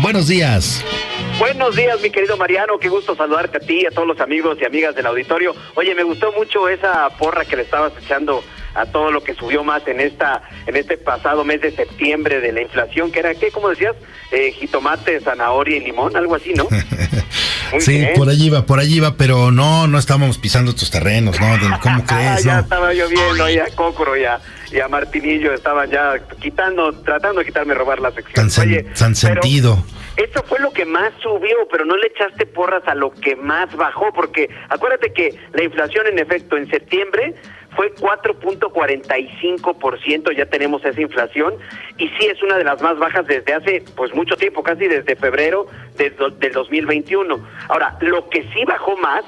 Buenos días. Buenos días, mi querido Mariano. Qué gusto saludarte a ti y a todos los amigos y amigas del auditorio. Oye, me gustó mucho esa porra que le estabas echando a todo lo que subió más en esta en este pasado mes de septiembre de la inflación, que era, ¿qué? ¿Cómo decías? Eh, jitomate, zanahoria y limón, algo así, ¿no? sí, por allí iba, por allí iba, pero no, no estábamos pisando tus terrenos, ¿no? ¿Cómo ah, crees? ya estaba lloviendo, ya Cócoro, ya, a Martinillo estaban ya quitando, tratando de quitarme robar la sección. Tan, sentido. Eso fue lo que más subió, pero no le echaste porras a lo que más bajó, porque acuérdate que la inflación en efecto en septiembre fue 4.45%, ya tenemos esa inflación, y sí es una de las más bajas desde hace pues mucho tiempo, casi desde febrero del, del 2021. Ahora, lo que sí bajó más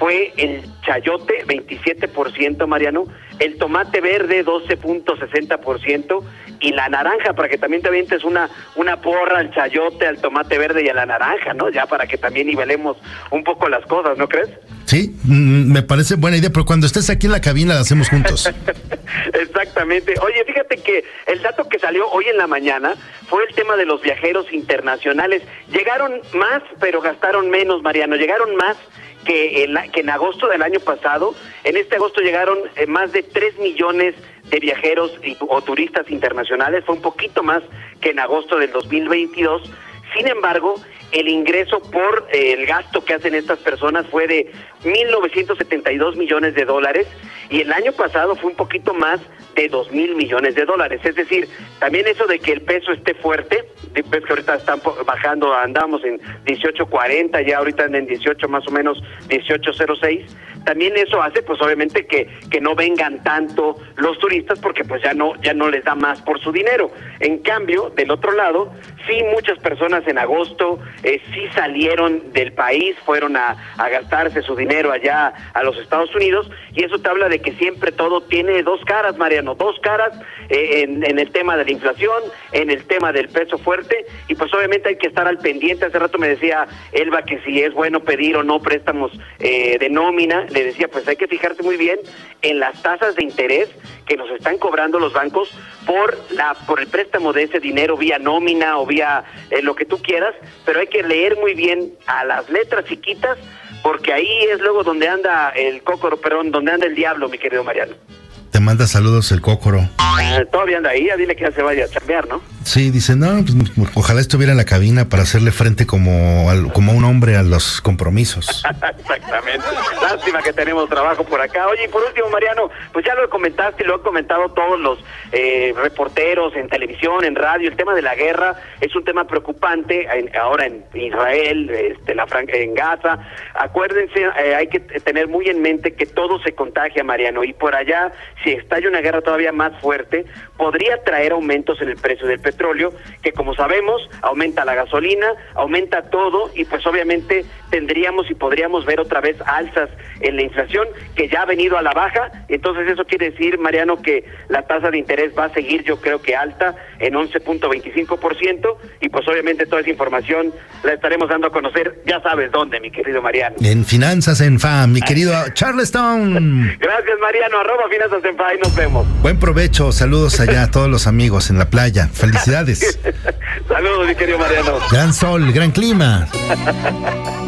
fue el chayote, 27%, Mariano, el tomate verde, 12.60%, y la naranja, para que también te avientes una, una porra al chayote, al tomate verde y a la naranja, ¿no? Ya para que también nivelemos un poco las cosas, ¿no crees? Sí, mm, me parece buena idea, pero cuando estés aquí en la cabina la hacemos juntos. Exactamente. Oye, fíjate que el dato que salió hoy en la mañana fue el tema de los viajeros internacionales. Llegaron más, pero gastaron menos, Mariano. Llegaron más que en, que en agosto del año pasado. En este agosto llegaron eh, más de 3 millones de viajeros o turistas internacionales. Fue un poquito más que en agosto del 2022. Sin embargo, el ingreso por eh, el gasto que hacen estas personas fue de 1.972 millones de dólares y el año pasado fue un poquito más de 2 mil millones de dólares. Es decir, también eso de que el peso esté fuerte, ves que ahorita están bajando, andamos en 18.40, ya ahorita en 18 más o menos 18.06 también eso hace pues obviamente que, que no vengan tanto los turistas porque pues ya no, ya no les da más por su dinero. En cambio, del otro lado, sí muchas personas en agosto eh, sí salieron del país, fueron a, gastarse su dinero allá a los Estados Unidos y eso te habla de que siempre todo tiene dos caras, Mariano, dos caras eh, en, en el tema de la inflación, en el tema del peso fuerte y pues obviamente hay que estar al pendiente. Hace rato me decía Elba que si es bueno pedir o no préstamos eh, de nómina le decía, pues hay que fijarse muy bien en las tasas de interés que nos están cobrando los bancos por la por el préstamo de ese dinero vía nómina o vía eh, lo que tú quieras, pero hay que leer muy bien a las letras chiquitas porque ahí es luego donde anda el cócoro, perdón, donde anda el diablo, mi querido Mariano. Te manda saludos el cócoro. Ah, todavía anda ahí, dile que ya se vaya a chambear, ¿no? Sí, dice, no, pues, ojalá estuviera en la cabina para hacerle frente como, como un hombre a los compromisos. Exactamente. Lástima que tenemos trabajo por acá. Oye, y por último, Mariano, pues ya lo comentaste y lo han comentado todos los eh, reporteros en televisión, en radio. El tema de la guerra es un tema preocupante ahora en Israel, este, la en Gaza. Acuérdense, eh, hay que tener muy en mente que todo se contagia, Mariano, y por allá si estalla una guerra todavía más fuerte, podría traer aumentos en el precio del petróleo, que como sabemos, aumenta la gasolina, aumenta todo y pues obviamente tendríamos y podríamos ver otra vez alzas en la inflación que ya ha venido a la baja. Entonces eso quiere decir, Mariano, que la tasa de interés va a seguir yo creo que alta en 11.25% y pues obviamente toda esa información la estaremos dando a conocer, ya sabes dónde, mi querido Mariano. En Finanzas en FAM, mi querido Charleston. Gracias, Mariano, arroba Finanzas en FAM, y nos vemos. Buen provecho, saludos allá a todos los amigos en la playa, felicidades. saludos, mi querido Mariano. Gran sol, gran clima.